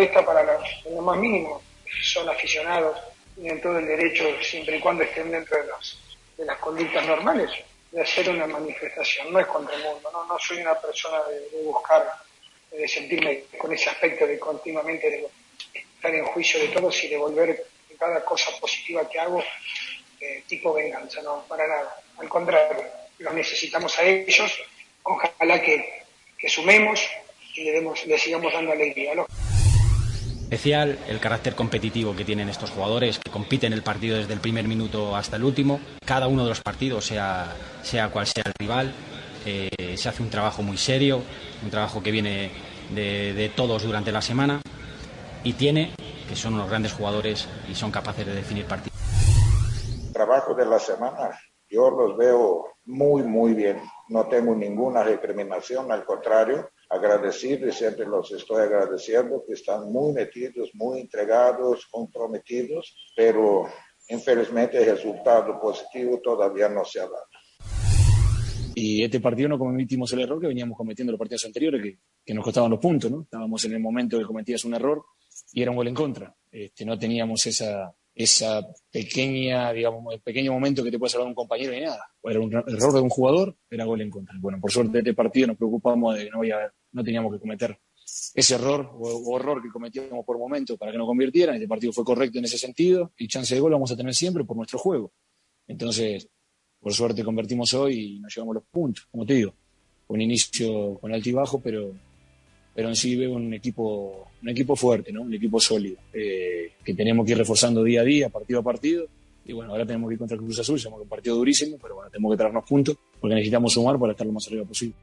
Molesta para la- en más mínimo, son aficionados, tienen todo el derecho, siempre y cuando estén dentro de, los, de las conductas normales, de hacer una manifestación, no es contra el mundo, no, soy una persona de, buscar de sentirme con ese aspecto de continuamente estar en juicio de todos y devolver cada cosa positiva que hago eh, tipo venganza, no, para nada. Al contrario, los necesitamos a ellos, ojalá que, que sumemos y le, demos, le sigamos dando alegría. ¿no? Especial, el carácter competitivo que tienen estos jugadores, que compiten el partido desde el primer minuto hasta el último. Cada uno de los partidos, sea, sea cual sea el rival, eh, se hace un trabajo muy serio, un trabajo que viene de, todos durante la semana y tiene que son unos grandes jugadores y son capaces de definir partidos. trabajo de la semana, yo los veo muy, muy bien. No tengo ninguna recriminación, al contrario, agradecido y siempre los estoy agradeciendo que están muy metidos, muy entregados, comprometidos, pero infelizmente el resultado positivo todavía no se ha dado. Y este partido no cometimos el error que veníamos cometiendo los partidos anteriores, que, que nos costaban los puntos, ¿no? Estábamos en el momento que cometías un error y era un gol en contra. Este, no teníamos esa, esa pequeña, digamos, el pequeño momento que te puede salvar un compañero y nada. Era un error de un jugador, era gol en contra. Bueno, por suerte este partido nos preocupamos de que no, había, no teníamos que cometer ese error o, error que cometíamos por momento para que no convirtieran. Este partido fue correcto en ese sentido y chance de gol vamos a tener siempre por nuestro juego. Entonces, por suerte convertimos hoy y nos llevamos los puntos, como te digo. Un inicio con alto y bajo, pero, pero en sí veo un equipo, un equipo fuerte, ¿no? Un equipo sólido, eh, que tenemos que ir reforzando día a día, partido a partido. Y bueno, ahora tenemos que ir contra el Cruz Azul, es un partido durísimo, pero bueno, tenemos que traernos puntos porque necesitamos sumar para estar lo más arriba posible.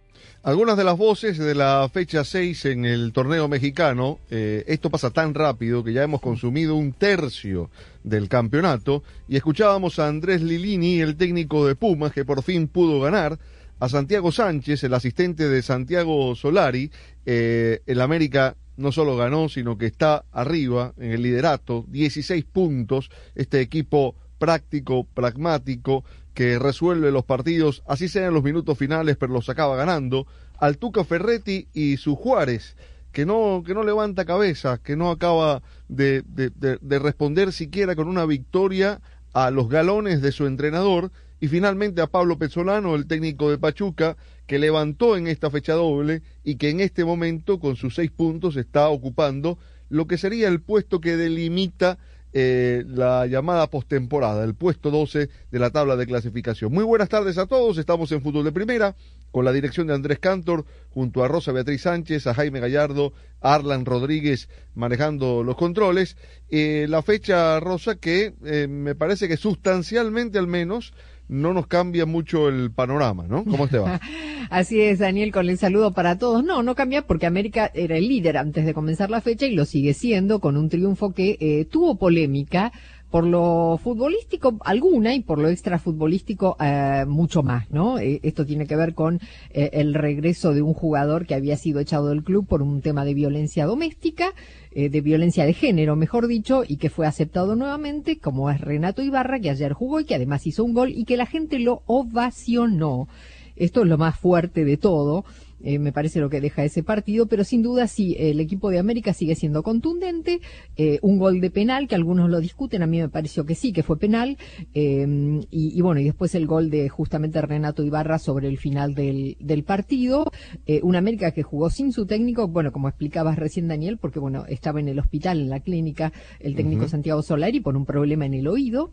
Algunas de las voces de la fecha 6 en el torneo mexicano, eh, esto pasa tan rápido que ya hemos consumido un tercio del campeonato y escuchábamos a Andrés Lilini, el técnico de Pumas, que por fin pudo ganar, a Santiago Sánchez, el asistente de Santiago Solari, eh, el América no solo ganó, sino que está arriba en el liderato, 16 puntos, este equipo práctico, pragmático, que resuelve los partidos, así sean los minutos finales, pero los acaba ganando, al Tuca Ferretti y su Juárez, que no, que no levanta cabeza, que no acaba de, de, de, de responder siquiera con una victoria a los galones de su entrenador, y finalmente a Pablo Pezzolano, el técnico de Pachuca, que levantó en esta fecha doble y que en este momento con sus seis puntos está ocupando lo que sería el puesto que delimita eh, la llamada postemporada, el puesto 12 de la tabla de clasificación. Muy buenas tardes a todos, estamos en Fútbol de Primera, con la dirección de Andrés Cantor, junto a Rosa Beatriz Sánchez, a Jaime Gallardo, a Arlan Rodríguez manejando los controles. Eh, la fecha, Rosa, que eh, me parece que sustancialmente al menos no nos cambia mucho el panorama, ¿no? ¿Cómo te va? Así es, Daniel, con el saludo para todos. No, no cambia porque América era el líder antes de comenzar la fecha y lo sigue siendo con un triunfo que eh, tuvo polémica por lo futbolístico alguna y por lo extrafutbolístico eh, mucho más, ¿no? Eh, esto tiene que ver con eh, el regreso de un jugador que había sido echado del club por un tema de violencia doméstica, eh, de violencia de género, mejor dicho, y que fue aceptado nuevamente, como es Renato Ibarra, que ayer jugó y que además hizo un gol y que la gente lo ovacionó. Esto es lo más fuerte de todo. Eh, me parece lo que deja ese partido, pero sin duda sí, el equipo de América sigue siendo contundente, eh, un gol de penal, que algunos lo discuten, a mí me pareció que sí, que fue penal, eh, y, y, bueno, y después el gol de justamente Renato Ibarra sobre el final del, del partido, eh, un América que jugó sin su técnico, bueno, como explicabas recién Daniel, porque bueno, estaba en el hospital, en la clínica, el técnico uh -huh. Santiago Solari por un problema en el oído,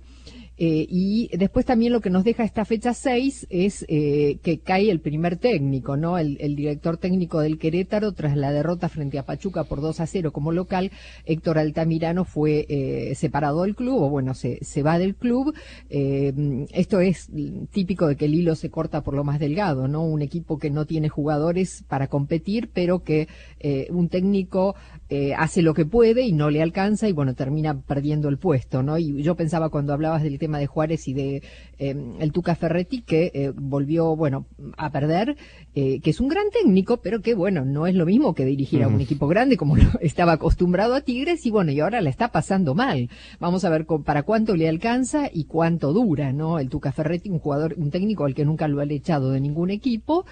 eh, y después también lo que nos deja esta fecha 6 es eh, que cae el primer técnico, ¿no? El, director técnico del Querétaro, tras la derrota frente a Pachuca por 2 a 0 como local, Héctor Altamirano fue eh, separado del club, o bueno, se, se va del club. Eh, esto es típico de que el hilo se corta por lo más delgado, ¿no? Un equipo que no tiene jugadores para competir, pero que eh, un técnico eh, hace lo que puede y no le alcanza y bueno, termina perdiendo el puesto, ¿no? Y yo pensaba cuando hablabas del tema de Juárez y de eh, el Tuca Ferretti que eh, volvió, bueno, a perder, eh, que es un gran técnico, pero que bueno, no es lo mismo que dirigir uh -huh. a un equipo grande como estaba acostumbrado a Tigres y bueno, y ahora la está pasando mal. Vamos a ver con, para cuánto le alcanza y cuánto dura, ¿no? El Tuca Ferretti, un jugador, un técnico al que nunca lo han echado de ningún equipo,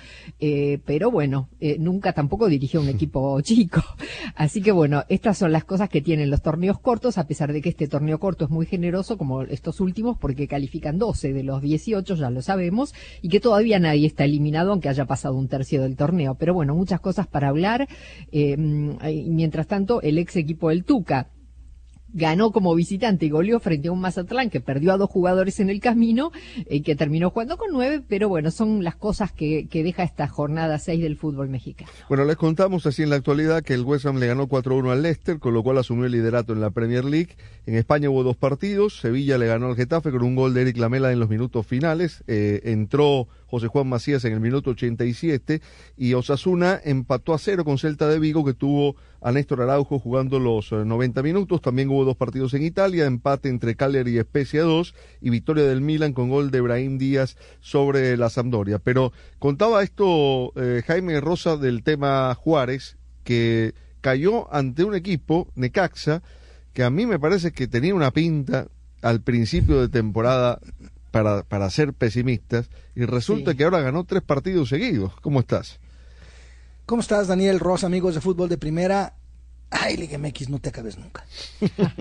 pero bueno, nunca tampoco dirigió un equipo chico. Así que bueno, estas son las cosas que tienen los torneos cortos, a pesar de que este torneo corto es muy generoso, como estos últimos, porque califican 12 de los 18, ya lo sabemos, y que todavía nadie está eliminado, aunque haya pasado un tercio del torneo. Pero bueno, muchas cosas para hablar. Eh, mientras tanto, el ex equipo del Tuca, ganó como visitante y goleó frente a un Mazatlán que perdió a dos jugadores en el camino y eh, que terminó jugando con nueve, pero bueno, son las cosas que, que deja esta jornada seis del fútbol mexicano. Bueno, les contamos así en la actualidad que el West Ham le ganó 4-1 al Leicester, con lo cual asumió el liderato en la Premier League. En España hubo dos partidos, Sevilla le ganó al Getafe con un gol de Eric Lamela en los minutos finales, eh, entró José Juan Macías en el minuto 87 y Osasuna empató a cero con Celta de Vigo que tuvo a Néstor Araujo jugando los 90 minutos. También hubo dos partidos en Italia, empate entre Cagliari y Spezia 2 y victoria del Milan con gol de Brahim Díaz sobre la Sampdoria. Pero contaba esto eh, Jaime Rosa del tema Juárez que cayó ante un equipo, Necaxa, que a mí me parece que tenía una pinta al principio de temporada para, para ser pesimistas y resulta sí. que ahora ganó tres partidos seguidos. ¿Cómo estás? ¿Cómo estás, Daniel Ross, amigos de fútbol de primera? Ay, Liga MX, no te acabes nunca.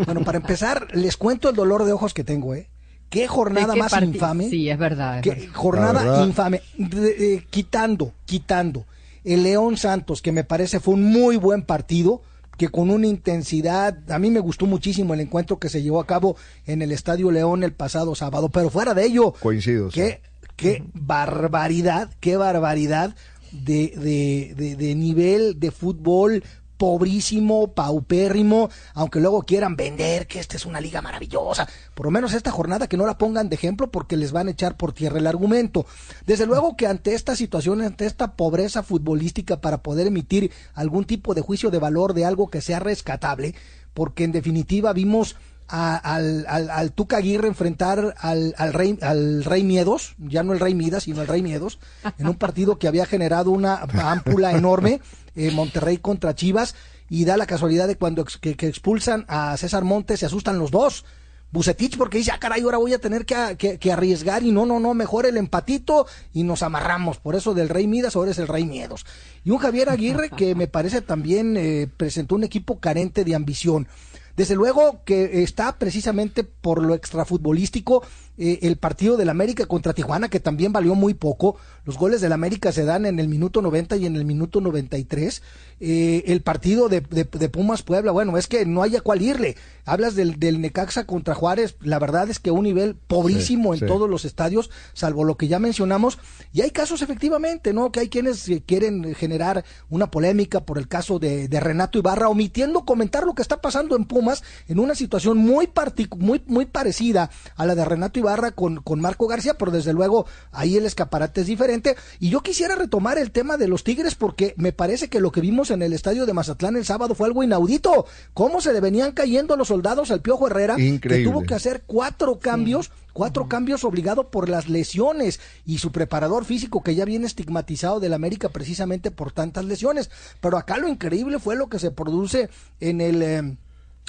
bueno, para empezar, les cuento el dolor de ojos que tengo, ¿eh? Qué jornada qué más infame. Sí, es verdad. Es qué verdad. jornada verdad. infame. De, eh, quitando, quitando. El León Santos, que me parece fue un muy buen partido que con una intensidad, a mí me gustó muchísimo el encuentro que se llevó a cabo en el Estadio León el pasado sábado, pero fuera de ello, coincido. Qué, qué barbaridad, qué barbaridad de, de, de, de nivel de fútbol pobrísimo, paupérrimo, aunque luego quieran vender que esta es una liga maravillosa. Por lo menos esta jornada que no la pongan de ejemplo porque les van a echar por tierra el argumento. Desde luego que ante esta situación, ante esta pobreza futbolística para poder emitir algún tipo de juicio de valor de algo que sea rescatable, porque en definitiva vimos a, al, al, Tuca Aguirre enfrentar al, al, rey, al Rey Miedos, ya no el Rey Midas, sino el Rey Miedos, en un partido que había generado una ámpula enorme, eh, Monterrey contra Chivas, y da la casualidad de cuando que, expulsan a César Montes, se asustan los dos. Bucetich porque dice, ah, caray, ahora voy a tener que, que, que, arriesgar y no, no, no, mejor el empatito y nos amarramos. Por eso del Rey Midas ahora es el Rey Miedos. Y un Javier Aguirre que me parece también eh, presentó un equipo carente de ambición. Desde luego que está precisamente por lo extrafutbolístico eh, el partido del América contra Tijuana, que también valió muy poco. Los goles del América se dan en el minuto 90 y en el minuto 93. Eh, el partido de, de, de, Pumas Puebla, bueno, es que no haya cuál irle. Hablas del, del, Necaxa contra Juárez, la verdad es que un nivel pobrísimo sí, en sí. todos los estadios, salvo lo que ya mencionamos. Y hay casos efectivamente, ¿no? Que hay quienes quieren generar una polémica por el caso de, de Renato Ibarra, omitiendo comentar lo que está pasando en Pumas en una situación muy, muy, muy parecida a la de Renato Ibarra con, con Marco García, pero desde luego ahí el escaparate es diferente. Y yo quisiera retomar el tema de los Tigres porque me parece que lo que vimos en el estadio de Mazatlán el sábado fue algo inaudito. Cómo se le venían cayendo los soldados al Piojo Herrera, Increíble. que tuvo que hacer cuatro cambios. Sí cuatro cambios obligado por las lesiones y su preparador físico que ya viene estigmatizado del América precisamente por tantas lesiones. Pero acá lo increíble fue lo que se produce en el eh,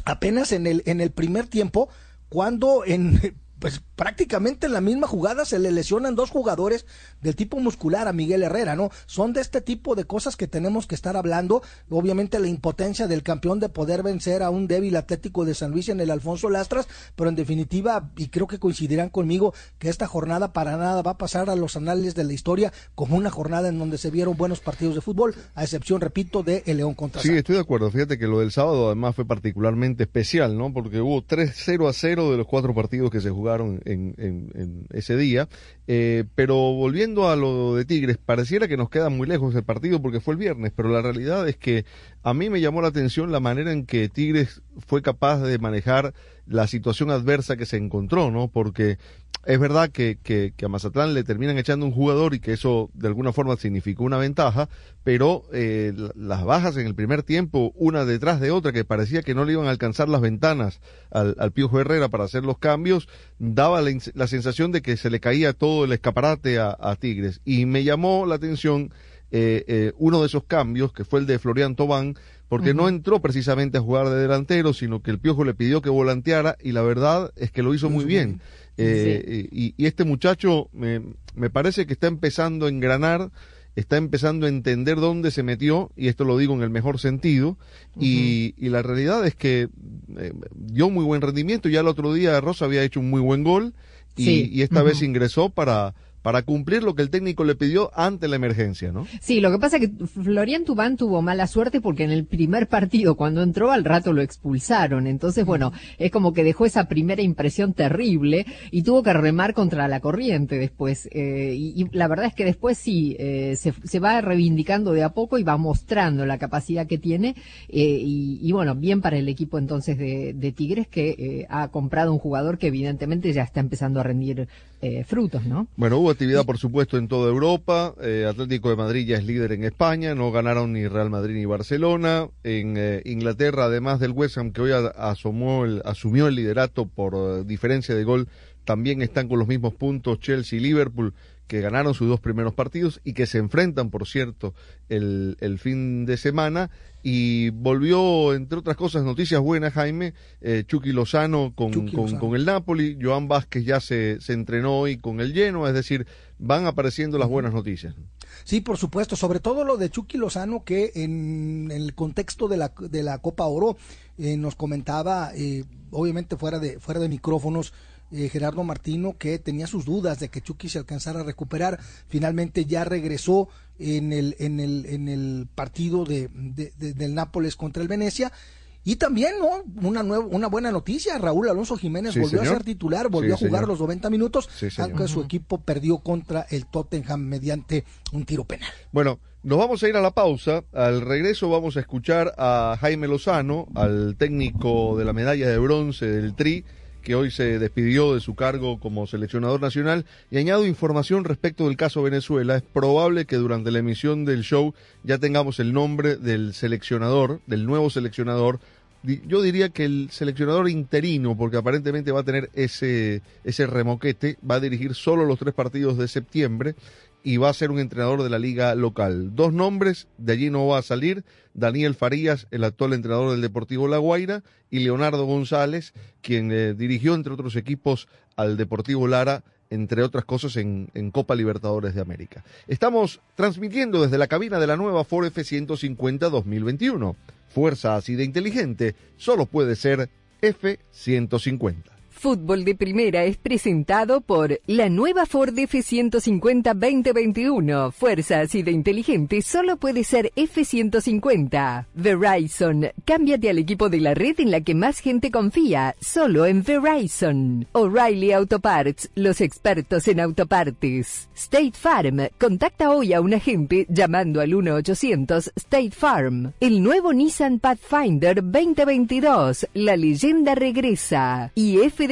apenas en el en el primer tiempo cuando en pues prácticamente en la misma jugada se le lesionan dos jugadores del tipo muscular a Miguel Herrera, ¿no? Son de este tipo de cosas que tenemos que estar hablando. Obviamente la impotencia del campeón de poder vencer a un débil Atlético de San Luis en el Alfonso Lastras, pero en definitiva, y creo que coincidirán conmigo, que esta jornada para nada va a pasar a los anales de la historia como una jornada en donde se vieron buenos partidos de fútbol, a excepción, repito, de el León contra Sí, estoy de acuerdo. Fíjate que lo del sábado además fue particularmente especial, ¿no? Porque hubo 3-0 a 0 de los cuatro partidos que se jugaron en, ese día. Eh, pero volviendo a lo de Tigres, pareciera que nos queda muy lejos el partido porque fue el viernes, pero la realidad es que a mí me llamó la atención la manera en que Tigres fue capaz de manejar la situación adversa que se encontró, ¿no? Porque es verdad que, que, a Mazatlán le terminan echando un jugador y que eso de alguna forma significó una ventaja, pero eh, las bajas en el primer tiempo, una detrás de otra, que parecía que no le iban a alcanzar las ventanas al, al Piojo Herrera para hacer los cambios, daba la, sensación de que se le caía todo el escaparate a, a Tigres. Y me llamó la atención eh, eh, uno de esos cambios, que fue el de Florian Tobán, porque no entró precisamente a jugar de delantero, sino que el Piojo le pidió que volanteara y la verdad es que lo hizo muy bien. Eh, y, este muchacho me, me, parece que está empezando a engranar, está empezando a entender dónde se metió, y esto lo digo en el mejor sentido, y, y, la realidad es que dio muy buen rendimiento, ya el otro día Rosa había hecho un muy buen gol, y, esta vez ingresó para para cumplir lo que el técnico le pidió ante la emergencia, ¿no? Sí, lo que pasa es que Florian Tubán tuvo mala suerte porque en el primer partido, cuando entró al rato lo expulsaron. Entonces, bueno, es como que dejó esa primera impresión terrible y tuvo que remar contra la corriente después. Eh, y, la verdad es que después sí, eh, se, va reivindicando de a poco y va mostrando la capacidad que tiene. Eh, y, bueno, bien para el equipo entonces de, de Tigres que ha comprado un jugador que evidentemente ya está empezando a rendir frutos, ¿no? Bueno, hubo actividad, por supuesto, en toda Europa. Eh, Atlético de Madrid ya es líder en España. No ganaron ni Real Madrid ni Barcelona. En eh, Inglaterra, además del West Ham, que hoy asomó el, asumió el liderato por eh, diferencia de gol, también están con los mismos puntos Chelsea y Liverpool que ganaron sus dos primeros partidos y que se enfrentan, por cierto, el, el fin de semana. Y volvió, entre otras cosas, noticias buenas, Jaime, eh, Chucky Lozano con, con, el Napoli, Joan Vázquez ya se, se entrenó hoy con el lleno, es decir, van apareciendo las buenas noticias. Sí, por supuesto, sobre todo lo de Chucky Lozano, que en, el contexto de la, de la Copa Oro eh, nos comentaba, eh, obviamente fuera de, fuera de micrófonos, eh, Gerardo Martino que tenía sus dudas de que Chucky se alcanzara a recuperar. Finalmente ya regresó en el, en el, en el partido de, del Nápoles contra el Venecia. Y también, ¿no? Una, nueva, una buena noticia, Raúl Alonso Jiménez volvió a ser titular, volvió a jugar los 90 minutos, aunque su equipo perdió contra el Tottenham mediante un tiro penal. Bueno, nos vamos a ir a la pausa. Al regreso vamos a escuchar a Jaime Lozano, al técnico de la medalla de bronce del Tri, que hoy se despidió de su cargo como seleccionador nacional. Y añado información respecto del caso Venezuela. Es probable que durante la emisión del show ya tengamos el nombre del seleccionador, del nuevo seleccionador. Yo diría que el seleccionador interino, porque aparentemente va a tener ese, ese remoquete, va a dirigir solo los tres partidos de septiembre y va a ser un entrenador de la liga local. Dos nombres, de allí no va a salir, Daniel Farías, el actual entrenador del Deportivo La Guaira, y Leonardo González, quien eh, dirigió, entre otros equipos, al Deportivo Lara, entre otras cosas, en, en, Copa Libertadores de América. Estamos transmitiendo desde la cabina de la nueva Ford F-150 2021. Fuerza así de inteligente, solo puede ser F-150. Fútbol de Primera es presentado por la nueva Ford F150 2021. Fuerza así de inteligente solo puede ser F150. Verizon. Cámbiate al equipo de la red en la que más gente confía. Solo en Verizon. O'Reilly Auto Parts. Los expertos en autopartes. State Farm. Contacta hoy a un agente llamando al 1-800 State Farm. El nuevo Nissan Pathfinder 2022. La leyenda regresa. Y F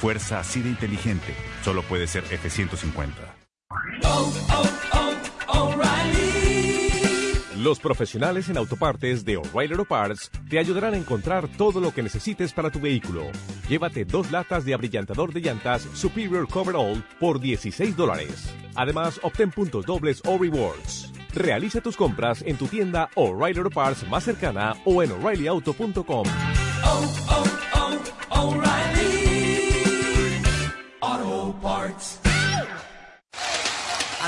Fuerza así de inteligente solo puede ser F-150. Los profesionales en autopartes de O'Reilly Auto Parts te ayudarán a encontrar todo lo que necesites para tu vehículo. Llévate dos latas de abrillantador de llantas Superior Coverall por 16 dólares. Además, obtén puntos dobles o rewards. Realiza tus compras en tu tienda O'Reilly Auto Parts más cercana o en o'ReillyAuto.com.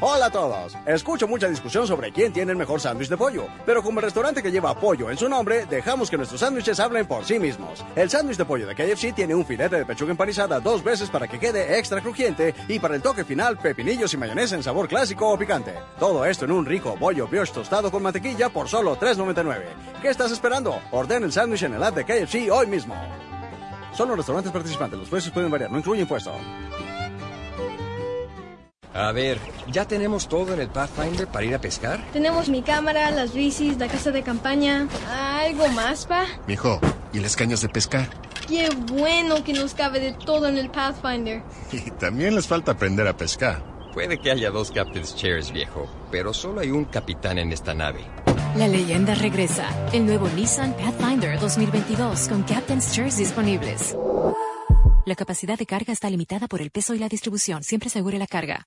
Hola a todos. Escucho mucha discusión sobre quién tiene el mejor sándwich de pollo, pero como el restaurante que lleva pollo en su nombre, dejamos que nuestros sándwiches hablen por sí mismos. El sándwich de pollo de KFC tiene un filete de pechuga empanizada dos veces para que quede extra crujiente y para el toque final pepinillos y mayonesa en sabor clásico o picante. Todo esto en un rico bollo brioche tostado con mantequilla por solo $3.99. ¿Qué estás esperando? Orden el sándwich en el app de KFC hoy mismo. Solo en restaurantes participantes, los precios pueden variar, no incluye impuesto. A ver, ¿ya tenemos todo en el Pathfinder para ir a pescar? Tenemos mi cámara, las bicis, la casa de campaña. ¿Algo más, pa? Mijo, ¿y las cañas de pescar? Qué bueno que nos cabe de todo en el Pathfinder. Y también les falta aprender a pescar. Puede que haya dos Captain's Chairs, viejo, pero solo hay un capitán en esta nave. La leyenda regresa. El nuevo Nissan Pathfinder 2022 con Captain's Chairs disponibles. La capacidad de carga está limitada por el peso y la distribución. Siempre asegure la carga.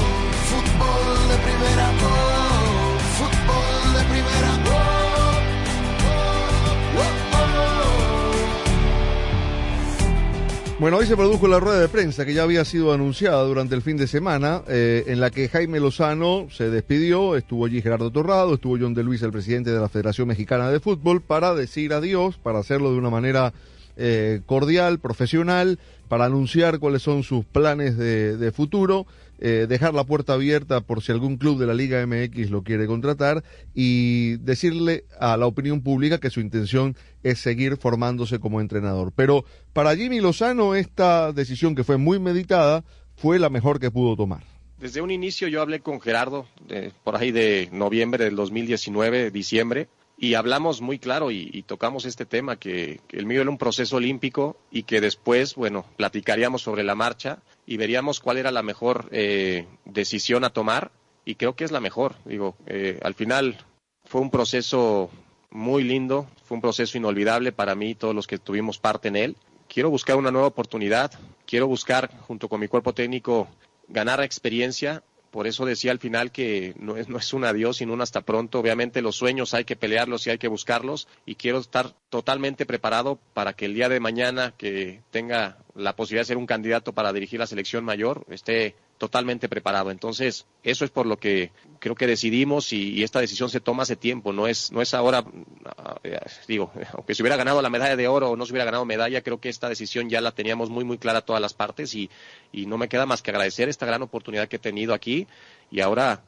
Fútbol de fútbol de Bueno, hoy se produjo la rueda de prensa que ya había sido anunciada durante el fin de semana, eh, en la que Jaime Lozano se despidió, estuvo allí Gerardo Torrado, estuvo John de Luis, el presidente de la Federación Mexicana de Fútbol, para decir adiós, para hacerlo de una manera eh, cordial, profesional, para anunciar cuáles son sus planes de futuro, eh, dejar la puerta abierta por si algún club de la Liga MX lo quiere contratar y decirle a la opinión pública que su intención es seguir formándose como entrenador. Pero para Jimmy Lozano esta decisión que fue muy meditada fue la mejor que pudo tomar. Desde un inicio yo hablé con Gerardo, de, por ahí de noviembre del 2019, diciembre, y hablamos muy claro y, tocamos este tema, que, que, el mío era un proceso olímpico y que después, bueno, platicaríamos sobre la marcha y veríamos cuál era la mejor eh, decisión a tomar y creo que es la mejor. Digo, eh, al final fue un proceso muy lindo, fue un proceso inolvidable para mí, todos los que tuvimos parte en él. Quiero buscar una nueva oportunidad, quiero buscar, junto con mi cuerpo técnico, ganar experiencia, por eso decía al final que no es, no es un adiós, sino un hasta pronto. Obviamente los sueños hay que pelearlos y hay que buscarlos y quiero estar totalmente preparado para que el día de mañana que tenga la posibilidad de ser un candidato para dirigir la selección mayor esté totalmente preparado. Entonces, eso es por lo que creo que decidimos y, y esta decisión se toma hace tiempo, no es, no es ahora, ah, eh, digo, aunque se hubiera ganado la medalla de oro o no se hubiera ganado medalla, creo que esta decisión ya la teníamos muy, muy clara todas las partes y, y no me queda más que agradecer esta gran oportunidad que he tenido aquí y ahora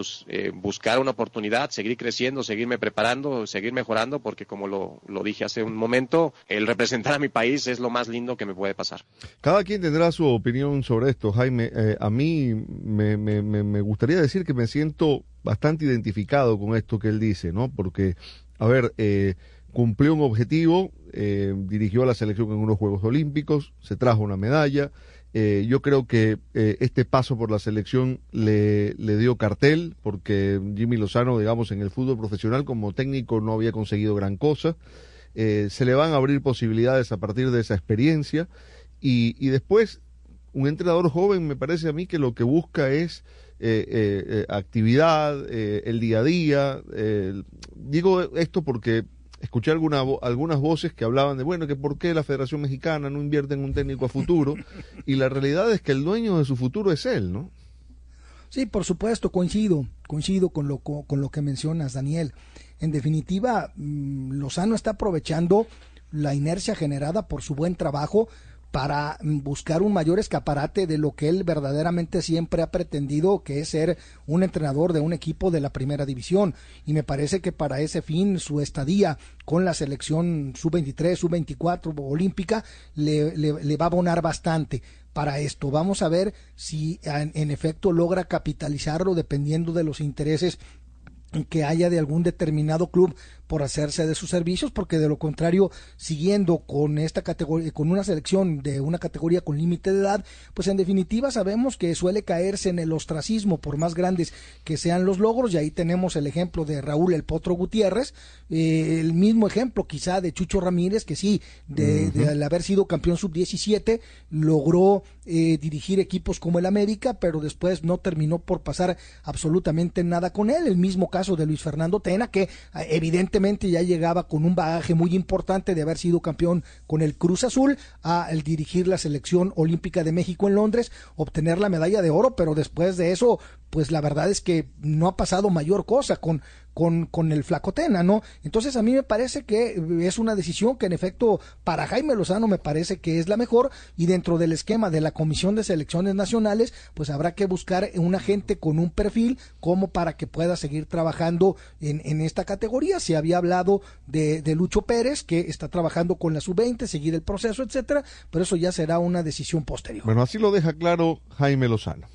pues, eh, buscar una oportunidad, seguir creciendo, seguirme preparando, seguir mejorando, porque como lo, lo dije hace un momento, el representar a mi país es lo más lindo que me puede pasar. Cada quien tendrá su opinión sobre esto, Jaime. Eh, a mí me, me, me, gustaría decir que me siento bastante identificado con esto que él dice, ¿no? Porque, a ver, eh, cumplió un objetivo, eh, dirigió a la selección en unos Juegos Olímpicos, se trajo una medalla. Eh, yo creo que eh, este paso por la selección le, le dio cartel, porque Jimmy Lozano, digamos, en el fútbol profesional como técnico no había conseguido gran cosa. Eh, se le van a abrir posibilidades a partir de esa experiencia. Y, y después, un entrenador joven me parece a mí que lo que busca es actividad, el día a día. digo esto porque escuché alguna, algunas voces que hablaban de, bueno, que por qué la Federación Mexicana no invierte en un técnico a futuro. y la realidad es que el dueño de su futuro es él, ¿no? Sí, por supuesto, coincido, coincido con lo, co- con lo que mencionas, Daniel. En definitiva, mm, Lozano está aprovechando la inercia generada por su buen trabajo para buscar un mayor escaparate de lo que él verdaderamente siempre ha pretendido, que es ser un entrenador de un equipo de la primera división. Y me parece que para ese fin su estadía con la selección sub-23, sub-24 olímpica le, le- va a abonar bastante para esto. Vamos a ver si en efecto logra capitalizarlo dependiendo de los intereses que haya de algún determinado club por hacerse de sus servicios, porque de lo contrario, siguiendo con esta categoría, con una selección de una categoría con límite de edad, pues en definitiva sabemos que suele caerse en el ostracismo, por más grandes que sean los logros, y ahí tenemos el ejemplo de Raúl El Potro Gutiérrez, eh, el mismo ejemplo quizá de Chucho Ramírez, que sí, de, al haber sido campeón sub-17, logró eh, dirigir equipos como el América, pero después no terminó por pasar absolutamente nada con él. El mismo caso de Luis Fernando Tena, que eh, ya llegaba con un bagaje muy importante de haber sido campeón con el Cruz Azul, al dirigir la selección olímpica de México en Londres, obtener la medalla de oro, pero después de eso, pues la verdad es que no ha pasado mayor cosa con con, con el flacotena, ¿no? Entonces a mí me parece que es una decisión que en efecto para Jaime Lozano me parece que es la mejor y dentro del esquema de la Comisión de Selecciones Nacionales pues habrá que buscar un agente con un perfil como para que pueda seguir trabajando en, en esta categoría. Se había hablado de, de Lucho Pérez que está trabajando con la sub-20, seguir el proceso, etcétera, pero eso ya será una decisión posterior. Bueno, así lo deja claro Jaime Lozano.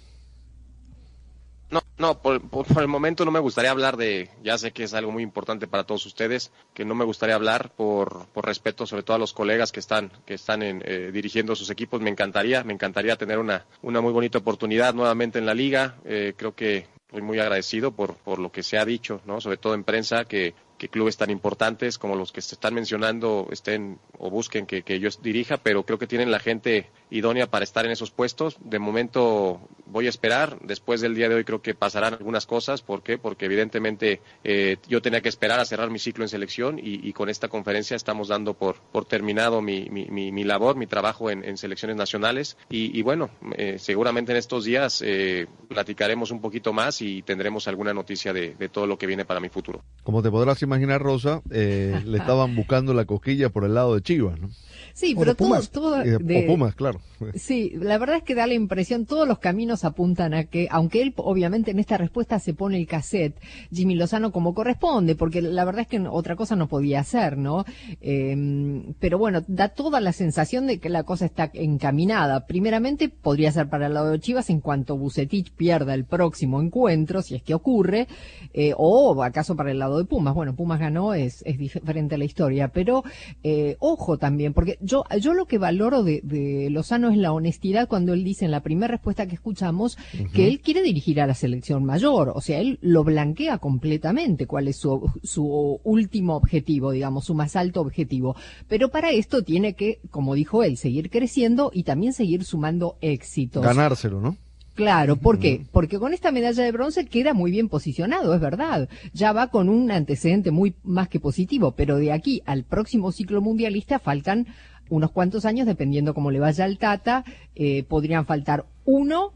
No, por- por el momento no me gustaría hablar de, ya sé que es algo muy importante para todos ustedes, que no me gustaría hablar por, por respeto sobre todo a los colegas que están, que están en, eh, dirigiendo sus equipos. Me encantaría, me encantaría tener una, una muy bonita oportunidad nuevamente en la liga. Eh, creo que estoy muy agradecido por, por lo que se ha dicho, ¿no? sobre todo en prensa, que, que clubes tan importantes como los que se están mencionando estén o busquen que, que yo dirija, pero creo que tienen la gente idónea para estar en esos puestos. De momento voy a esperar. Después del día de hoy creo que pasarán algunas cosas. ¿Por qué? Porque evidentemente eh, yo tenía que esperar a cerrar mi ciclo en selección y, con esta conferencia estamos dando por, por terminado mi, labor, mi trabajo en, selecciones nacionales. Y, bueno, eh, seguramente en estos días eh, platicaremos un poquito más y tendremos alguna noticia de, todo lo que viene para mi futuro. Como te podrás imaginar, Rosa, eh, le estaban buscando la cosquilla por el lado de Chivas, ¿no? Sí, O pero de todo, Pumas. todo Y de- de- o Pumas, claro. Sí, la verdad es que da la impresión, todos los caminos apuntan a que, aunque él obviamente en esta respuesta se pone el cassette, Jimmy Lozano como corresponde, porque la verdad es que otra cosa no podía hacer, ¿no? Eh, pero bueno, da toda la sensación de que la cosa está encaminada. Primeramente podría ser para el lado de Chivas en cuanto Bucetich pierda el próximo encuentro, si es que ocurre, eh, o acaso para el lado de Pumas. Bueno, Pumas ganó, es, es diferente la historia, pero eh, ojo también, porque yo, yo lo que valoro de, de Lozano es la honestidad cuando él dice en la primera respuesta que escuchamos que él quiere dirigir a la selección mayor, o sea, él lo blanquea completamente cuál es su, su último objetivo, digamos, su más alto objetivo. Pero para esto tiene que, como dijo él, seguir creciendo y también seguir sumando éxitos. Ganárselo, ¿no? Claro, ¿por qué? Porque con esta medalla de bronce queda muy bien posicionado, es verdad. Ya va con un antecedente muy más que positivo, pero de aquí al próximo ciclo mundialista faltan unos cuantos años, dependiendo cómo le vaya al Tata, eh, podrían faltar uno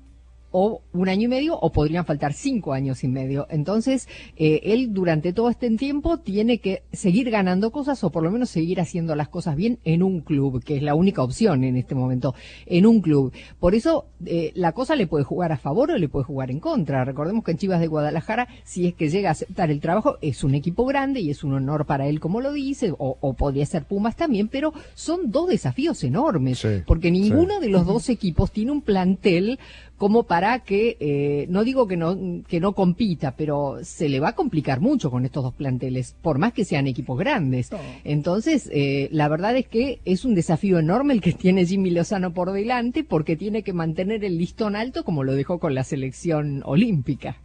o un año y medio o podrían faltar cinco años y medio. Entonces, eh, él durante todo este tiempo tiene que seguir ganando cosas o por lo menos seguir haciendo las cosas bien en un club, que es la única opción en este momento, en un club. Por eso, eh, la cosa le puede jugar a favor o le puede jugar en contra. Recordemos que en Chivas de Guadalajara, si es que llega a aceptar el trabajo, es un equipo grande y es un honor para él, como lo dice, o, o podría ser Pumas también, pero son dos desafíos enormes, porque ninguno de los dos equipos tiene un plantel como para que, eh, no digo que no, que no compita, pero se le va a complicar mucho con estos dos planteles, por más que sean equipos grandes. Entonces, eh, la verdad es que es un desafío enorme el que tiene Jimmy Lozano por delante, porque tiene que mantener el listón alto como lo dejó con la selección olímpica.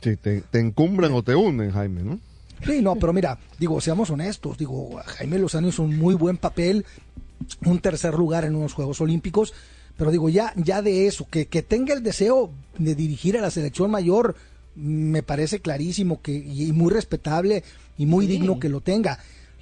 Sí, te, te encumbran o te hunden, Jaime, ¿no? Sí, no, pero mira, digo, seamos honestos, digo, Jaime Lozano hizo un muy buen papel, un tercer lugar en unos Juegos Olímpicos, pero digo, ya, ya de eso, que, que tenga el deseo de dirigir a la selección mayor, me parece clarísimo que, y muy respetable y muy digno que lo tenga.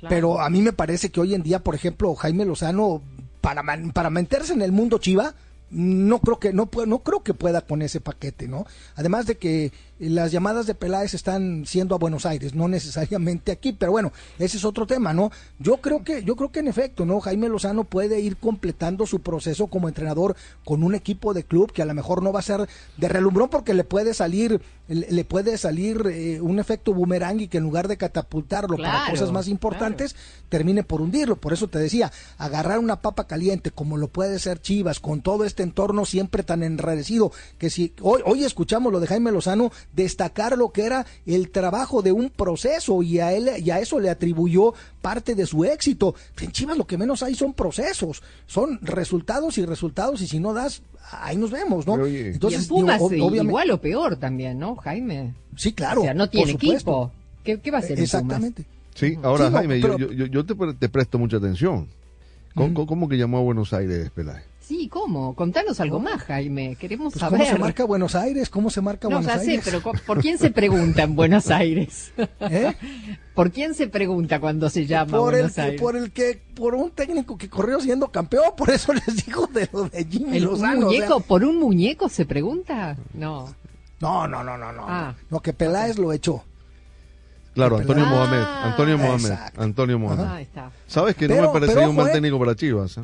Pero a mí me parece que hoy en día, por ejemplo, Jaime Lozano, para, man- para meterse en el mundo chiva, no creo que no no creo que pueda con ese paquete, ¿no? Además de que las llamadas de Peláez están siendo a Buenos Aires, no necesariamente aquí, pero bueno, ese es otro tema, ¿no? Yo creo que yo creo que en efecto, ¿no? Jaime Lozano puede ir completando su proceso como entrenador con un equipo de club que a lo mejor no va a ser de relumbrón porque le puede salir le puede salir eh, un efecto boomerang y que en lugar de catapultarlo para cosas más importantes termine por hundirlo. Por eso te decía, agarrar una papa caliente como lo puede ser Chivas, con todo este entorno siempre tan enrarecido, que si hoy, hoy escuchamos lo de Jaime Lozano, destacar lo que era el trabajo de un proceso y a él y a eso le atribuyó parte de su éxito. En Chivas lo que menos hay son procesos, son resultados y resultados y si no das, ahí nos vemos, ¿no? y en Entonces, Pumas digo, eh, obviamente- igual o peor también, ¿no, Jaime? Sí, claro. O sea, no tiene equipo. ¿Qué, qué va a hacer Pumas? Exactamente. Sí, ahora Sí, no, Jaime, yo- pero- yo, yo, yo te, pre- te presto mucha atención. ¿Cómo, cómo- cómo que llamó a Buenos Aires Peláez? Sí, ¿cómo? Contanos algo más, Jaime. Queremos Pues, saber. ¿Cómo se marca Buenos Aires? ¿Cómo se marca No, Buenos ya sé, Aires? pero co- ¿por quién se pregunta en Buenos Aires? ¿Eh? ¿Por quién se pregunta cuando se llama por el, Buenos que- Aires? por el que, por un técnico que corrió siendo campeón, por eso les digo de lo de Jimmy ¿El- un Lozano. o sea. muñeco? ¿Por un muñeco se pregunta? No. no, no, no, no, no. Ah. No, que Peláez lo echó. Claro, Antonio Mohamed. Ah. Antonio Mohamed. Exacto. Antonio Mohamed. Ahí está. ¿Sabes que no Pero- me parecería pero, un mal técnico para Chivas? eh?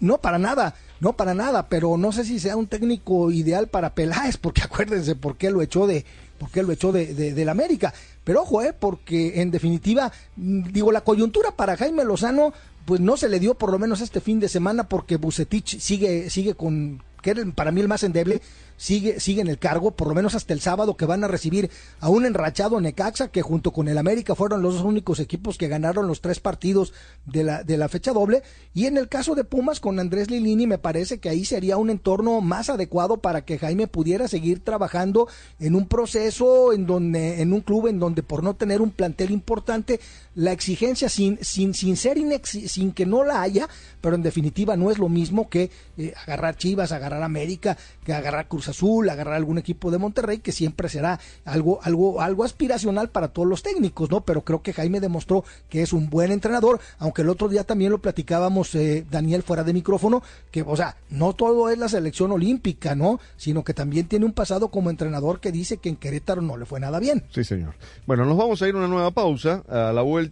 No, para nada, no para nada, pero no sé si sea un técnico ideal para Peláez, porque acuérdense por qué lo echó de, por qué lo echó de, de, del América. Pero ojo, eh, porque en definitiva, mm, digo, la coyuntura para Jaime Lozano, pues no se le dio por lo menos este fin de semana, porque Bucetich sigue, sigue con, que era para mí el más endeble, sigue, sigue en el cargo, por lo menos hasta el sábado que van a recibir a un enrachado Necaxa, que junto con el América fueron los dos únicos equipos que ganaron los tres partidos de la, de la fecha doble. Y en el caso de Pumas con Andrés Lilini, me parece que ahí sería un entorno más adecuado para que Jaime pudiera seguir trabajando en un proceso en donde, en un club en donde por no tener un plantel importante, la exigencia sin, sin, sin ser sin que no la haya, pero en definitiva no es lo mismo que eh, agarrar Chivas, agarrar América, que agarrar Cruz Azul, agarrar algún equipo de Monterrey, que siempre será algo, algo, algo aspiracional para todos los técnicos, ¿no? Pero creo que Jaime demostró que es un buen entrenador, aunque el otro día también lo platicábamos, eh, Daniel, fuera de micrófono, que, o sea, no todo es la selección olímpica, ¿no? Sino que también tiene un pasado como entrenador que dice que en Querétaro no le fue nada bien. Sí, señor. Bueno, nos vamos a ir a una nueva pausa. A la vuelta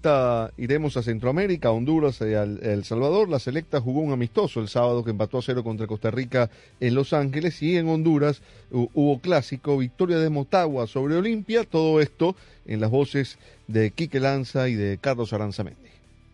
iremos a Centroamérica, a Honduras y al El Salvador. La selecta jugó un amistoso el sábado que empató a cero contra Costa Rica en Los Ángeles y en Honduras hu- hubo clásico, victoria de Motagua sobre Olimpia. Todo esto en las voces de Quique Lanza y de Carlos Aranzamendi.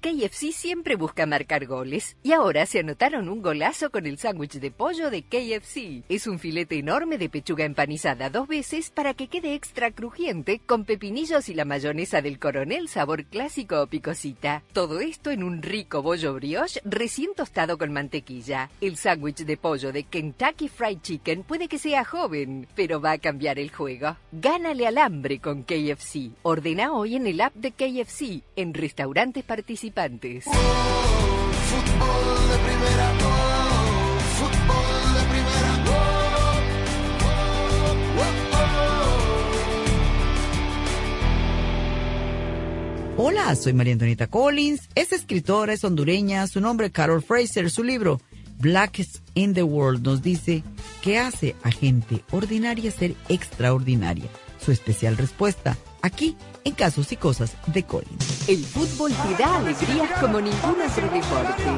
KFC siempre busca marcar goles y ahora se anotaron un golazo con el sándwich de pollo de KFC. Es un filete enorme de pechuga empanizada dos veces para que quede extra crujiente con pepinillos y la mayonesa del coronel sabor clásico o picosita. Todo esto en un rico bollo brioche recién tostado con mantequilla. El sándwich de pollo de Kentucky Fried Chicken puede que sea joven, pero va a cambiar el juego. Gánale al hambre con KFC. Ordena hoy en el app de KFC en restaurantes participantes. Hola, soy María Antonieta Collins, es escritora, es hondureña, su nombre es Carol Fraser, su libro Blacks in the World nos dice que hace a gente ordinaria ser extraordinaria. Su especial respuesta, aquí en Casos y Cosas de Collins. El fútbol te da alegrías como ningún otro deporte.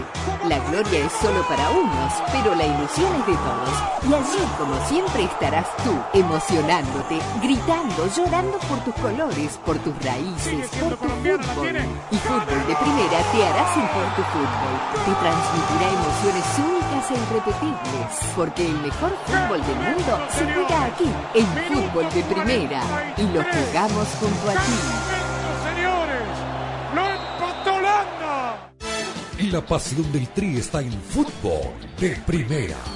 La gloria es solo para unos, pero la ilusión es de todos. Y allí, como siempre, estarás tú, emocionándote, gritando, llorando por tus colores, por tus raíces, por tu fútbol. Y Fútbol de Primera te hará sentir tu fútbol. Te transmitirá emociones únicas irrepetibles. Porque el mejor fútbol del mundo se juega aquí, en Fútbol de Primera. Y lo jugamos junto a ti. señores! ¡Lo empató Holanda! La pasión del Tri está en fútbol de primera.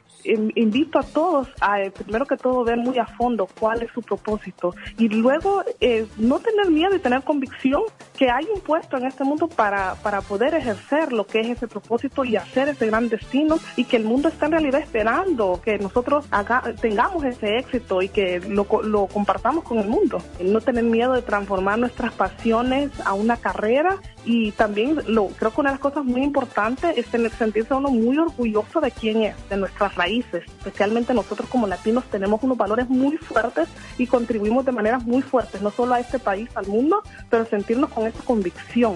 In- invito a todos a, eh, primero que todo, ver muy a fondo cuál es su propósito y luego eh, no tener miedo y tener convicción que hay un puesto en este mundo para, para poder ejercer lo que es ese propósito y hacer ese gran destino y que el mundo está en realidad esperando que nosotros tengamos ese éxito y que lo, lo compartamos con el mundo. No tener miedo de transformar nuestras pasiones a una carrera y también lo, creo que una de las cosas muy importantes es tener, sentirse uno muy orgulloso de quién es, de nuestras raíces. Especialmente nosotros como latinos tenemos unos valores muy fuertes y contribuimos de maneras muy fuertes, no solo a este país, al mundo, pero sentirnos con esa convicción.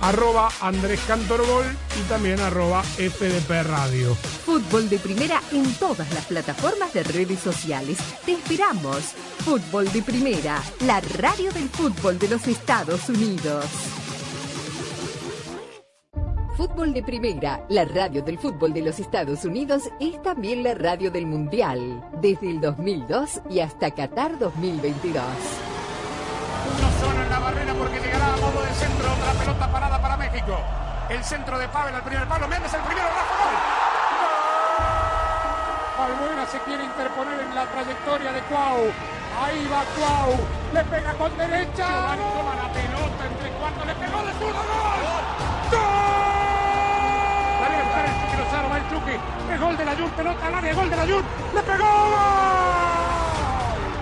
Arroba Andrés Cantorbol y también arroba FDP Radio. Fútbol de Primera en todas las plataformas de redes sociales. Te esperamos. Fútbol de Primera, la radio del fútbol de los Estados Unidos. Fútbol de Primera, la radio del fútbol de los Estados Unidos, es también la radio del Mundial, desde el 2002 y hasta Qatar 2022. Centro. Otra pelota parada para México. El centro de Pavel al primer palo. Méndez el primero. Rafa gol. Se quiere interponer en la trayectoria de Cuau. Ahí va Cuau. Le pega con derecha. Giovanni toma la pelota entre cuartos. Le pegó de zurdo. ¡Gol! ¡Gol! Debe buscar el Chucky Lozano. Va el Chucky. Es gol de la Jun. Pelota al área. Gol de la Jun. Le pegó.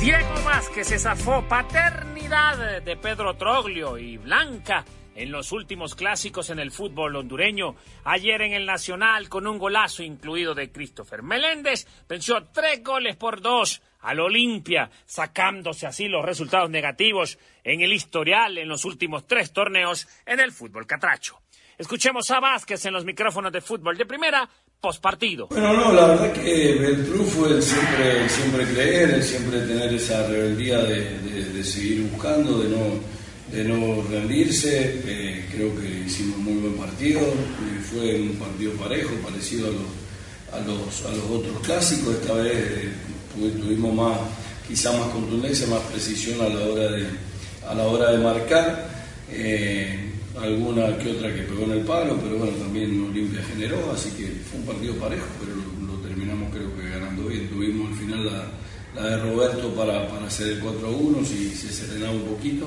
Diego Vázquez se zafó paternidad de Pedro Troglio y Blanca en los últimos clásicos en el fútbol hondureño. Ayer en el Nacional, con un golazo incluido de Christopher Meléndez, venció tres goles por dos al Olimpia, sacándose así los resultados negativos en el historial en los últimos tres torneos en el fútbol catracho. Escuchemos a Vázquez en los micrófonos de fútbol de primera, postpartido. Bueno, no, la verdad que el club fue el siempre, siempre creer, el siempre tener esa rebeldía de, seguir buscando, de no, de no rendirse. Eh, creo que hicimos muy buen partido, eh, fue un partido parejo, parecido a los, a los, a los otros clásicos. Esta vez eh, tuvimos más, quizá más contundencia, más precisión a la hora de, a la hora de marcar. Alguna que otra que pegó en el palo, pero bueno, también Olimpia generó, así que fue un partido parejo, pero lo, terminamos creo que ganando bien. Tuvimos al final la, de Roberto para, para hacer el 4-1, si se serenaba un poquito.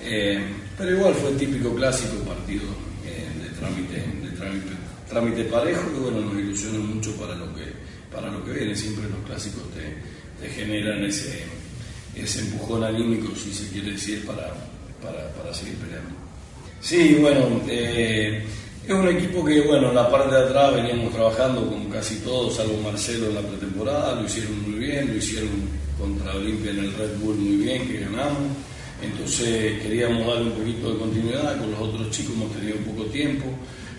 Eh, pero igual fue el típico clásico partido eh, de, trámite, de trámite, parejo y bueno, nos ilusiona mucho para lo que, para lo que viene. Siempre los clásicos te, generan ese, ese empujón anímico, si se quiere decir, para, para seguir peleando. Sí, bueno, eh, es un equipo que, bueno, en la parte de atrás veníamos trabajando con casi todos, salvo Marcelo en la pretemporada, lo hicieron muy bien, lo hicieron contra Olimpia en el Red Bull muy bien, que ganamos. Entonces queríamos darle un poquito de continuidad, con los otros chicos hemos tenido poco tiempo.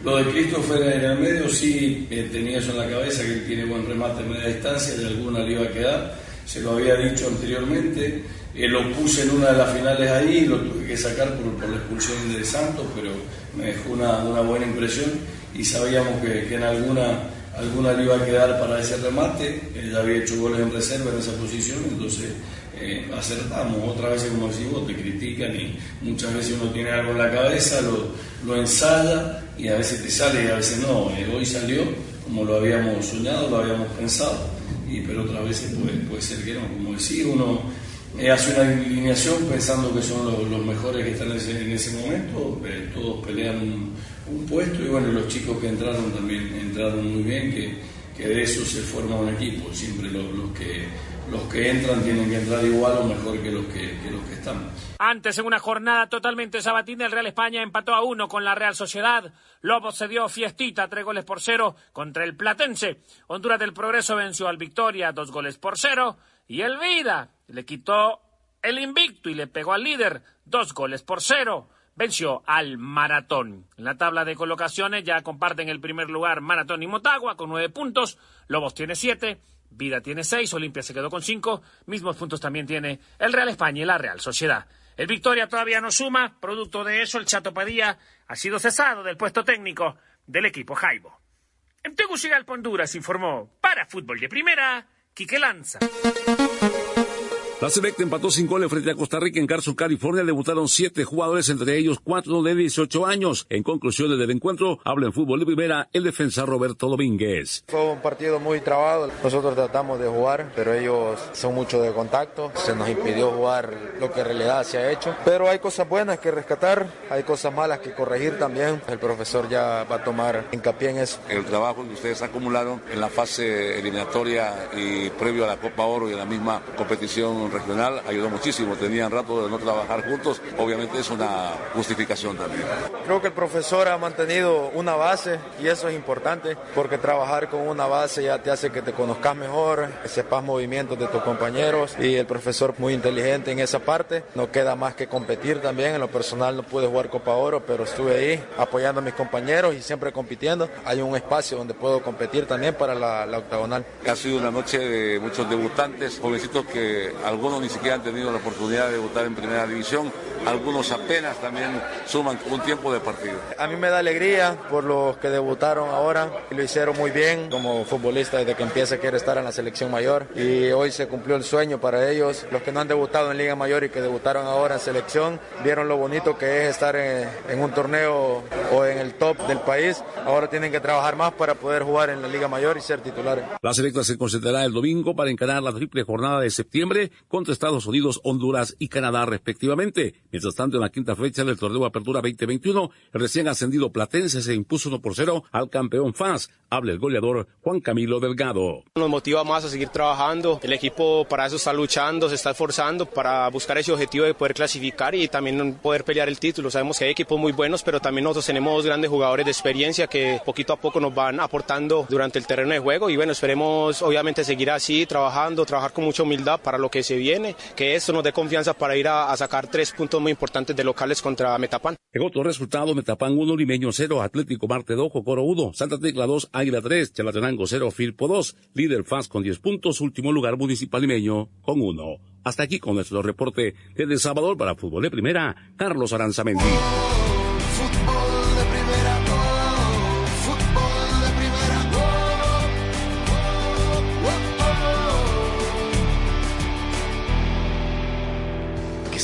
Lo de Christopher en el medio sí eh, tenía eso en la cabeza, que él tiene buen remate a media distancia, de alguna le iba a quedar, se lo había dicho anteriormente. Lo puse en una de las finales ahí, lo tuve que sacar por, por la expulsión de Santos, pero me dejó una, una buena impresión y sabíamos que, que en alguna, alguna le iba a quedar para ese remate. Él ya había hecho goles en reserva en esa posición, entonces eh, acertamos. Otras veces, como decís vos, te critican y muchas veces uno tiene algo en la cabeza, lo, lo ensaya y a veces te sale y a veces no. Eh, hoy salió como lo habíamos soñado, lo habíamos pensado, y, pero otras veces puede, puede ser que no. Como decís, uno eh, hace una alineación pensando que son los, mejores que están en ese, en ese momento, eh, todos pelean un, puesto y bueno, los chicos que entraron también entraron muy bien, que, de eso se forma un equipo, siempre los, los, que, los que entran tienen que entrar igual o mejor que los que, que los que están. Antes, en una jornada totalmente sabatina, el Real España empató a uno con la Real Sociedad. Lobos se dio fiestita, tres goles por cero contra el Platense. Honduras del Progreso venció al Victoria, dos goles por cero. Y el Vida le quitó el invicto y le pegó al líder, dos goles por cero. Venció al Maratón. En la tabla de colocaciones ya comparten el primer lugar Maratón y Motagua con nueve puntos. Lobos tiene siete. Vida tiene seis, Olimpia se quedó con cinco, mismos puntos también tiene el Real España y la Real Sociedad. El Victoria todavía no suma, producto de eso el Chato Padilla ha sido cesado del puesto técnico del equipo Jaibo. En Tegucigalpa, Honduras, informó para Fútbol de Primera, Quique Lanza. La Select empató sin goles frente a Costa Rica en Carson, California. Debutaron siete jugadores, entre ellos cuatro de 18 años. En conclusiones del encuentro, habla en fútbol de primera el defensa Roberto Domínguez. Fue un partido muy trabado. Nosotros tratamos de jugar, pero ellos son mucho de contacto. Se nos impidió jugar lo que en realidad se ha hecho. Pero hay cosas buenas que rescatar, hay cosas malas que corregir también. El profesor ya va a tomar hincapié en eso. El trabajo que ustedes acumularon en la fase eliminatoria y previo a la Copa Oro y a la misma competición regional ayudó muchísimo. Tenían rato de no trabajar juntos. Obviamente es una justificación también. Creo que el profesor ha mantenido una base y eso es importante porque trabajar con una base ya te hace que te conozcas mejor, que sepas movimientos de tus compañeros y el profesor muy inteligente en esa parte. No queda más que competir también. En lo personal no pude jugar Copa Oro, pero estuve ahí apoyando a mis compañeros y siempre compitiendo. Hay un espacio donde puedo competir también para la, la octagonal. Ha sido una noche de muchos debutantes, jovencitos que algunos ni siquiera han tenido la oportunidad de debutar en primera división, algunos apenas también suman un tiempo de partido. A mí me da alegría por los que debutaron ahora y lo hicieron muy bien. Como futbolista desde que empieza quiere estar en la selección mayor y hoy se cumplió el sueño para ellos. Los que no han debutado en Liga Mayor y que debutaron ahora en selección vieron lo bonito que es estar en, en un torneo o en el top del país. Ahora tienen que trabajar más para poder jugar en la Liga Mayor y ser titulares. La selecta se concentrará el domingo para encarar la triple jornada de septiembre contra Estados Unidos, Honduras y Canadá respectivamente. Mientras tanto, en la quinta fecha del torneo Apertura 2021, el recién ascendido Platense se impuso 1 por 0 al campeón FAS. Habla el goleador Juan Camilo Delgado. Nos motiva más a seguir trabajando. El equipo para eso está luchando, se está esforzando para buscar ese objetivo de poder clasificar y también poder pelear el título. Sabemos que hay equipos muy buenos, pero también nosotros tenemos grandes jugadores de experiencia que poquito a poco nos van aportando durante el terreno de juego y bueno, esperemos obviamente seguir así, trabajando, trabajar con mucha humildad para lo que se viene, que esto nos dé confianza para ir a, a sacar tres puntos muy importantes de locales contra Metapan. En otro resultado, Metapan 1, Limeño 0, Atlético Marte 2, Coro 1, Santa Tecla 2, Águila 3, Chalatenango 0, Firpo 2, líder FAS con 10 puntos, último lugar Municipal Limeño con 1. Hasta aquí con nuestro reporte desde El Salvador para Fútbol de Primera, Carlos Aranzamendi.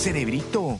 cerebrito!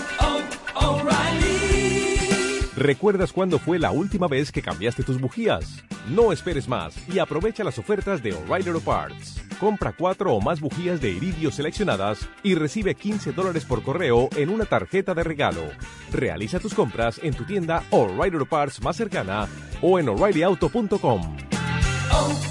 ¿Recuerdas cuándo fue la última vez que cambiaste tus bujías? No esperes más y aprovecha las ofertas de O'Reilly Auto Parts. Compra cuatro o más bujías de iridio seleccionadas y recibe 15 dólares por correo en una tarjeta de regalo. Realiza tus compras en tu tienda O'Reilly Auto Parts más cercana o en o'ReillyAuto.com. Auto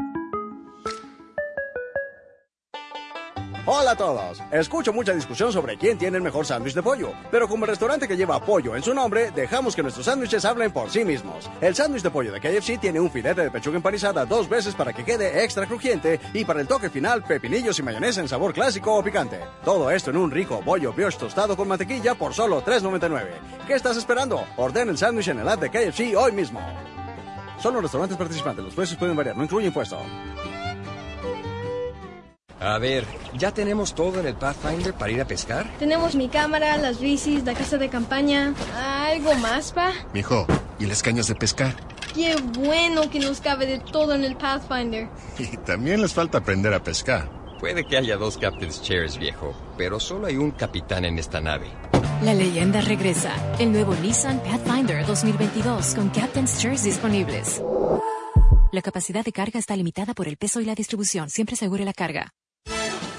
Hola a todos. Escucho mucha discusión sobre quién tiene el mejor sándwich de pollo, pero como el restaurante que lleva pollo en su nombre, dejamos que nuestros sándwiches hablen por sí mismos. El sándwich de pollo de KFC tiene un filete de pechuga empanizada dos veces para que quede extra crujiente y para el toque final pepinillos y mayonesa en sabor clásico o picante. Todo esto en un rico bollo brioche tostado con mantequilla por solo $3.99. ¿Qué estás esperando? Ordena el sándwich en el app de KFC hoy mismo. Son los restaurantes participantes, los precios pueden variar, no incluye impuesto. A ver, ¿ya tenemos todo en el Pathfinder para ir a pescar? Tenemos mi cámara, las bicis, la casa de campaña. ¿Algo más, pa? Mijo, ¿y las cañas de pescar? Qué bueno que nos cabe de todo en el Pathfinder. Y también les falta aprender a pescar. Puede que haya dos Captain's Chairs, viejo, pero solo hay un capitán en esta nave. La leyenda regresa. El nuevo Nissan Pathfinder 2022 con Captain's Chairs disponibles. La capacidad de carga está limitada por el peso y la distribución. Siempre asegure la carga.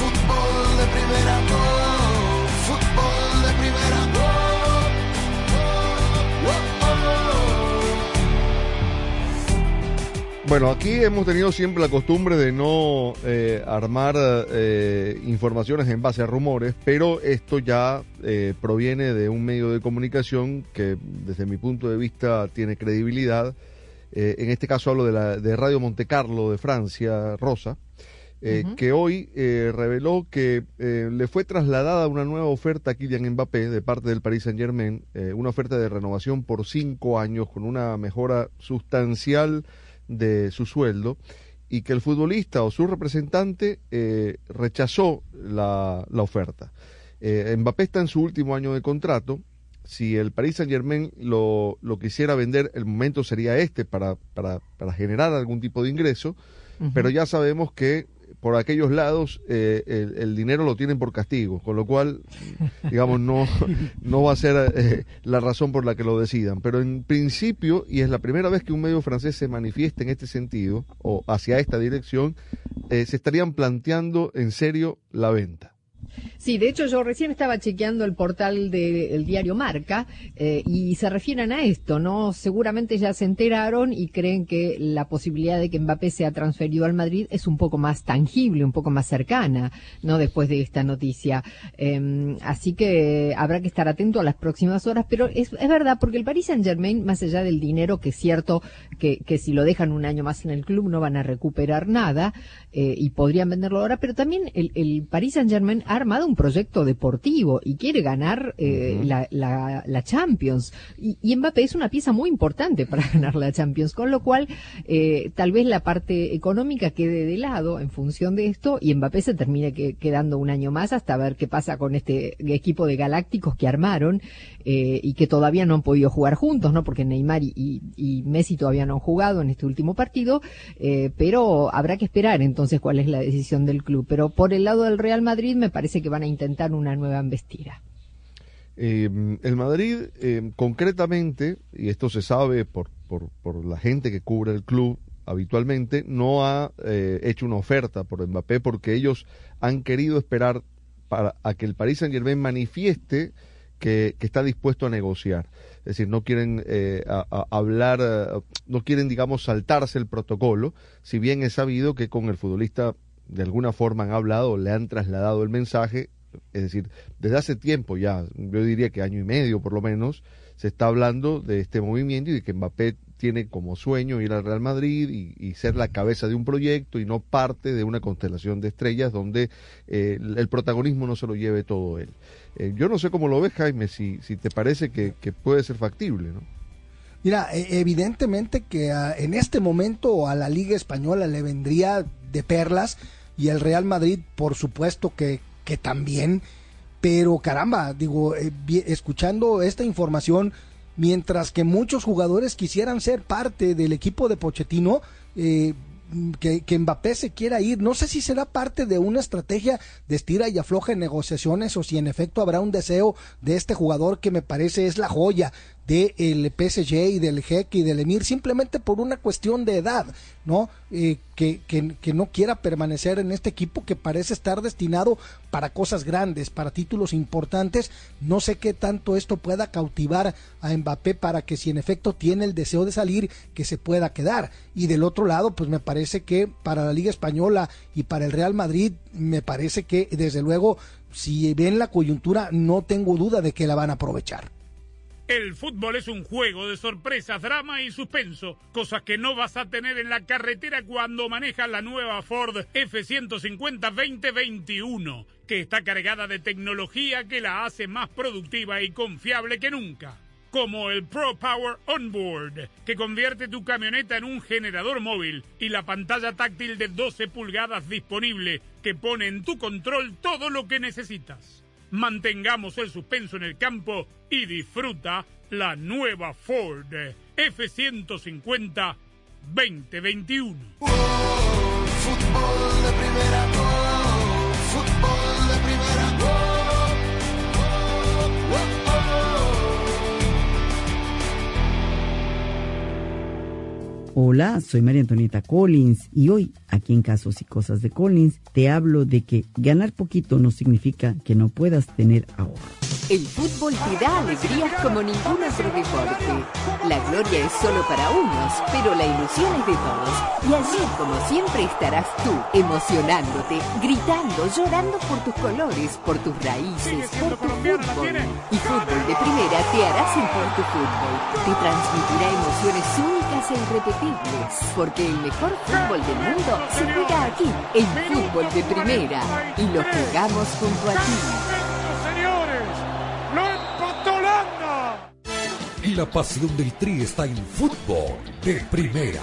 Fútbol de primera, fútbol de primera, Bueno, aquí hemos tenido siempre la costumbre de no eh, armar eh, informaciones en base a rumores, pero esto ya eh, proviene de un medio de comunicación que desde mi punto de vista tiene credibilidad. En este caso hablo de, la, de Radio Monte Carlo de Francia, Rosa, eh, que hoy eh, reveló que eh, le fue trasladada una nueva oferta a Kylian Mbappé de parte del Paris Saint Germain, una oferta de renovación por cinco años con una mejora sustancial de su sueldo y que el futbolista o su representante rechazó la, la oferta. Mbappé está en su último año de contrato. Si el Paris Saint Germain lo, lo quisiera vender, el momento sería este para, para, para generar algún tipo de ingreso, pero ya sabemos que por aquellos lados eh, el, dinero lo tienen por castigo, con lo cual, digamos, no, no va a ser eh, la razón por la que lo decidan. Pero en principio, y es la primera vez que un medio francés se manifiesta en este sentido, o hacia esta dirección, eh, se estarían planteando en serio la venta. Sí, de hecho yo recién estaba chequeando el portal del diario Marca eh, y se refieren a esto, ¿no? Seguramente ya se enteraron y creen que la posibilidad de que Mbappé sea transferido al Madrid es un poco más tangible, un poco más cercana, ¿no? Después de esta noticia. Eh, así que habrá que estar atento a las próximas horas, pero es, verdad, porque el Paris Saint Germain, más allá del dinero, que es cierto que, que si lo dejan un año más en el club no van a recuperar nada eh, y podrían venderlo ahora, pero también el, el Paris Saint Germain ha armado un proyecto deportivo y quiere ganar eh, la, la, la, Champions. Y, y, Mbappé es una pieza muy importante para ganar la Champions, con lo cual eh, tal vez la parte económica quede de lado en función de esto y Mbappé se termine que, quedando un año más hasta ver qué pasa con este equipo de galácticos que armaron eh, y que todavía no han podido jugar juntos, ¿no? Porque Neymar y, y, y Messi todavía no han jugado en este último partido, eh, pero habrá que esperar entonces cuál es la decisión del club. Pero por el lado del Real Madrid me parece que van a intentar una nueva embestida. Eh, el Madrid, eh, concretamente, y esto se sabe por, por, por, la gente que cubre el club habitualmente, no ha eh, hecho una oferta por Mbappé porque ellos han querido esperar para a que el Paris Saint Germain manifieste que, que, está dispuesto a negociar. Es decir, no quieren eh, hablar, a, no quieren, digamos, saltarse el protocolo, si bien es sabido que con el futbolista de alguna forma han hablado, le han trasladado el mensaje, es decir, desde hace tiempo ya, yo diría que año y medio por lo menos, se está hablando de este movimiento y de que Mbappé tiene como sueño ir al Real Madrid y, ser la cabeza de un proyecto y no parte de una constelación de estrellas donde eh, el protagonismo no se lo lleve todo él. Eh, yo no sé cómo lo ves, Jaime, si, si te parece que, que puede ser factible, ¿no? Mira, evidentemente que a, en este momento a la Liga Española le vendría de perlas y el Real Madrid, por supuesto que, que también, pero caramba, digo, eh, escuchando esta información, mientras que muchos jugadores quisieran ser parte del equipo de Pochettino, eh, que, que, Mbappé se quiera ir. No sé si será parte de una estrategia de estira y afloja en negociaciones o si en efecto habrá un deseo de este jugador que me parece es la joya del PSG y del Jeque y del Emir simplemente por una cuestión de edad, ¿no? Eh, que, que, no quiera permanecer en este equipo que parece estar destinado para cosas grandes, para títulos importantes. No sé qué tanto esto pueda cautivar a Mbappé para que si en efecto tiene el deseo de salir, que se pueda quedar. Y del otro lado, pues me parece que para la Liga Española y para el Real Madrid, me parece que desde luego, si ven la coyuntura, no tengo duda de que la van a aprovechar. El fútbol es un juego de sorpresas, drama y suspenso, cosas que no vas a tener en la carretera cuando manejas la nueva Ford F150 2021, que está cargada de tecnología que la hace más productiva y confiable que nunca. Como el Pro Power Onboard, que convierte tu camioneta en un generador móvil, y la pantalla táctil de 12 pulgadas disponible, que pone en tu control todo lo que necesitas. Mantengamos el suspenso en el campo y disfruta la nueva Ford F150 2021. Oh, fútbol de primera, Hola, soy María Antonieta Collins y hoy, aquí en Casos y Cosas de Collins, te hablo de que ganar poquito no significa que no puedas tener ahorro. El fútbol te da alegrías como ningún otro deporte. La gloria es solo para unos, pero la ilusión es de todos. Y allí, como siempre, estarás tú, emocionándote, gritando, llorando por tus colores, por tus raíces, por tu fútbol. Y Fútbol de Primera te hará sentir tu fútbol. Te transmitirá emociones únicas e irrepetibles. Porque el mejor fútbol del mundo se juega aquí, en Fútbol de Primera. Y lo jugamos junto a ti. Y la pasión del Tri está en fútbol de primera.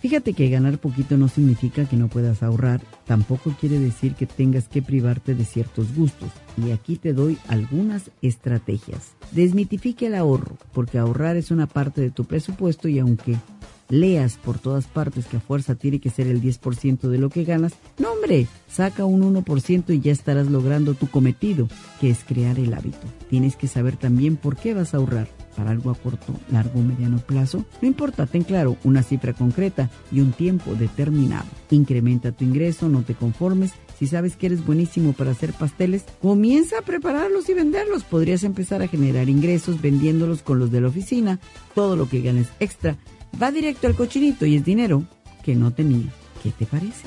Fíjate que ganar poquito no significa que no puedas ahorrar, tampoco quiere decir que tengas que privarte de ciertos gustos. Y aquí te doy algunas estrategias. Desmitifique el ahorro, porque ahorrar es una parte de tu presupuesto y aunque leas por todas partes que a fuerza tiene que ser el 10% de lo que ganas, no hombre, saca un 1% y ya estarás logrando tu cometido, que es crear el hábito. Tienes que saber también por qué vas a ahorrar. Algo a corto, largo o mediano plazo, no importa, ten claro una cifra concreta y un tiempo determinado. Incrementa tu ingreso, no te conformes. Si sabes que eres buenísimo para hacer pasteles, comienza a prepararlos y venderlos. Podrías empezar a generar ingresos vendiéndolos con los de la oficina. Todo lo que ganes extra va directo al cochinito y es dinero que no tenía. ¿Qué te parece?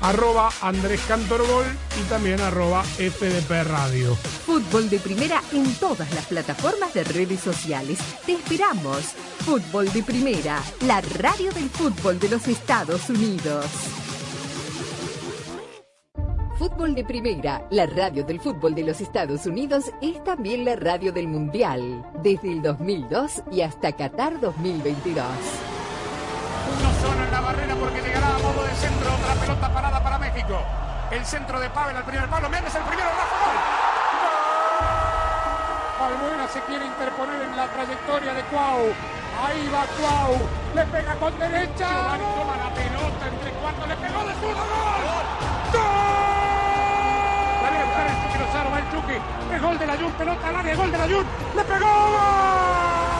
Arroba Andrés Cantorbol y también arroba FDP Radio. Fútbol de Primera en todas las plataformas de redes sociales. Te esperamos. Fútbol de Primera, la radio del fútbol de los Estados Unidos. Fútbol de Primera, la radio del fútbol de los Estados Unidos, es también la radio del Mundial, desde el 2002 y hasta Qatar 2022. Centro otra pelota parada para México. El centro de Pavel al primer palo. Méndez el primero, Rafa gol. ¡Gol! Balbuena se quiere interponer en la trayectoria de Cuau. Ahí va Cuau. Le pega con derecha. Giovanni toma la pelota entre cuartos. Le pegó de zurdo. ¡Gol! ¡Gol! Viene a buscar el Chucky Lozano. Va el Chucky. Es gol de la Jun. Pelota al área. Gol de la Jun. ¡Le pegó! ¡Gol!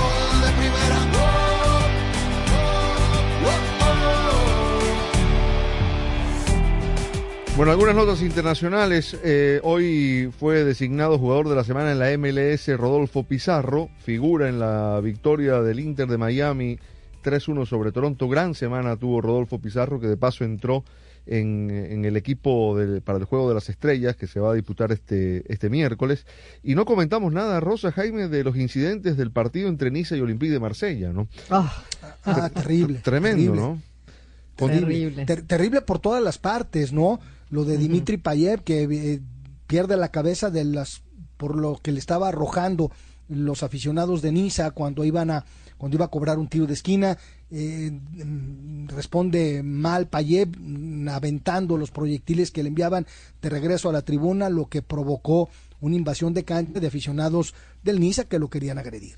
Bueno, algunas notas internacionales. Eh, hoy fue designado jugador de la semana en la MLS Rodolfo Pizarro, figura en la victoria del Inter de Miami 3-1 sobre Toronto. Gran semana tuvo Rodolfo Pizarro, que de paso entró en, en el equipo del- para el Juego de las Estrellas, que se va a disputar este, este miércoles. Y no comentamos nada, Rosa Jaime, de los incidentes del partido entre Niza y Olympique de Marsella, ¿no? Ah, ah, terrible. Tremendo, terrible. ¿no? Terrible. Ter- terrible por todas las partes, ¿no? Lo de Dimitri Payev que eh, pierde la cabeza de las por lo que le estaba arrojando los aficionados de Niza cuando iban a cuando iba a cobrar un tiro de esquina eh, mm, responde mal Payev mm, aventando los proyectiles que le enviaban de regreso a la tribuna lo que provocó una invasión de cancha de aficionados del Niza que lo querían agredir.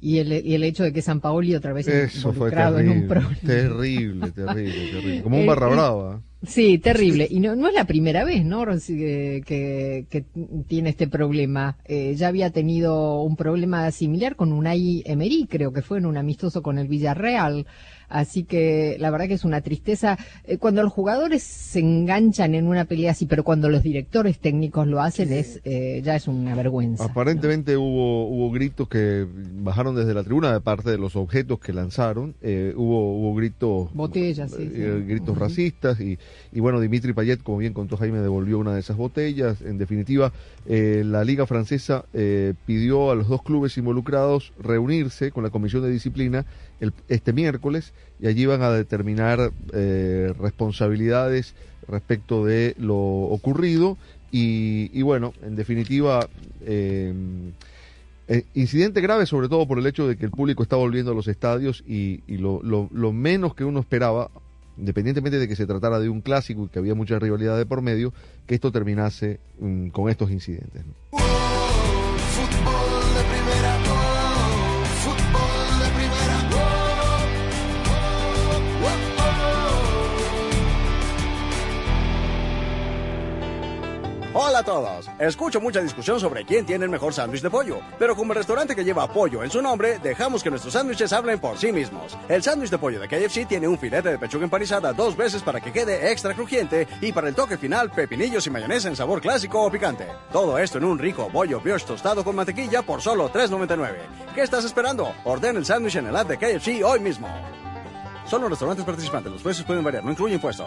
Y el, y el hecho de que San Paoli otra vez Eso fue en un problema. terrible, terrible, terrible. Como un barra brava. Sí, terrible. Y no, no es la primera vez, ¿no? Que, que tiene este problema. Eh, ya había tenido un problema similar con Unai Emery, creo que fue en un amistoso con el Villarreal. Así que la verdad que es una tristeza. Eh, cuando los jugadores se enganchan en una pelea así, pero cuando los directores técnicos lo hacen, es eh, ya es una vergüenza. Aparentemente hubo, hubo gritos que bajaron desde la tribuna de parte de los objetos que lanzaron. Eh, hubo, hubo gritos, Botellas, sí, sí. eh, gritos racistas y, y bueno, Dimitri Payet, como bien contó Jaime, devolvió una de esas botellas. En definitiva, eh, la Liga Francesa eh, pidió a los dos clubes involucrados reunirse con la Comisión de Disciplina el- este miércoles y allí van a determinar eh, responsabilidades respecto de lo ocurrido Y, y bueno, en definitiva, eh, eh, incidente grave sobre todo por el hecho de que el público está volviendo a los estadios y, y lo, lo- menos que uno esperaba, independientemente de que se tratara de un clásico y que había mucha rivalidad de por medio, que esto terminase mm, con estos incidentes. Todos. Escucho mucha discusión sobre quién tiene el mejor sándwich de pollo, pero como el restaurante que lleva pollo en su nombre, dejamos que nuestros sándwiches hablen por sí mismos. El sándwich de pollo de KFC tiene un filete de pechuga empanizada dos veces para que quede extra crujiente y para el toque final pepinillos y mayonesa en sabor clásico o picante. Todo esto en un rico bollo brioche tostado con mantequilla por solo $3.99. ¿Qué estás esperando? Ordena el sándwich en el app de KFC hoy mismo. Solo restaurantes participantes. Los precios pueden variar. No incluye impuesto.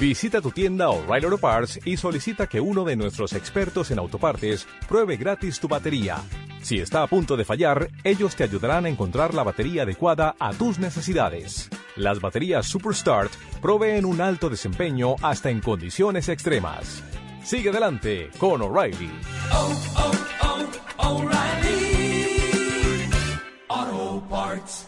Visita tu tienda O'Reilly Auto Parts y solicita que uno de nuestros expertos en autopartes pruebe gratis tu batería. Si está a punto de fallar, ellos te ayudarán a encontrar la batería adecuada a tus necesidades. Las baterías Superstart proveen un alto desempeño hasta en condiciones extremas. Sigue adelante con O'Reilly. Auto Parts.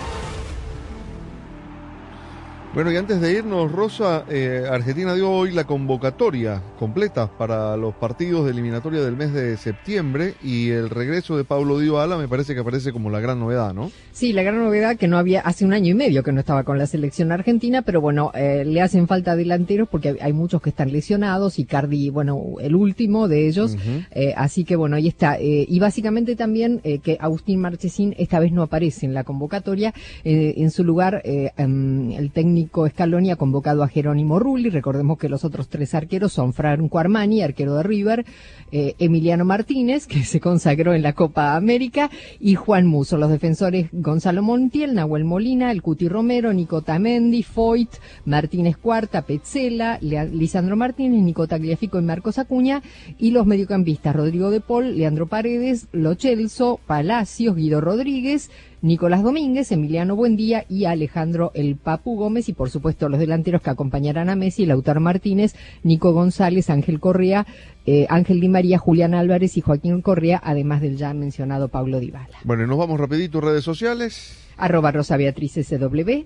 Bueno, y antes de irnos, Rosa, eh, Argentina dio hoy la convocatoria completa para los partidos de eliminatoria del mes de septiembre y el regreso de Pablo Dybala me parece que aparece como la gran novedad, ¿no? Sí, la gran novedad que no había, hace un año y medio que no estaba con la selección argentina, pero bueno, eh, le hacen falta delanteros porque hay, muchos que están lesionados y Cardi, bueno, el último de ellos, eh, así que bueno, ahí está. Eh, y básicamente también que Agustín Marchesín esta vez no aparece en la convocatoria, en su lugar em, el técnico Scaloni ha convocado a Jerónimo Rulli, recordemos que los otros tres arqueros son Franco Armani, arquero de River, eh, Emiliano Martínez, que se consagró en la Copa América, y Juan Muso, los defensores Gonzalo Montiel, Nahuel Molina, el Cuti Romero, Nico Tamendi, Foyt, Martínez Cuarta, Petzela, Lisandro Martínez, Nico Tagliafico y Marcos Acuña, y los mediocampistas Rodrigo de Paul, Leandro Paredes, Lo Celso, Palacios, Guido Rodríguez, Nicolás Domínguez, Emiliano Buendía y Alejandro El Papu Gómez y por supuesto los delanteros que acompañarán a Messi, Lautaro Martínez, Nico González, Ángel Correa, eh, Ángel Di María, Julián Álvarez y Joaquín Correa, además del ya mencionado Pablo Dybala. Bueno, y nos vamos rapidito, redes sociales. Arroba Rosa Beatriz SW.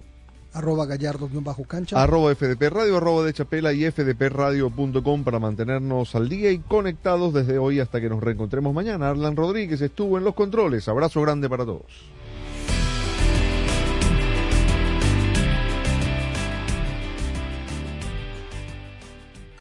Arroba gallardo-cancha. Arroba FDP Radio, arroba de Chapela y fdpradio.com para mantenernos al día y conectados desde hoy hasta que nos reencontremos mañana. Arlan Rodríguez estuvo en los controles. Abrazo grande para todos.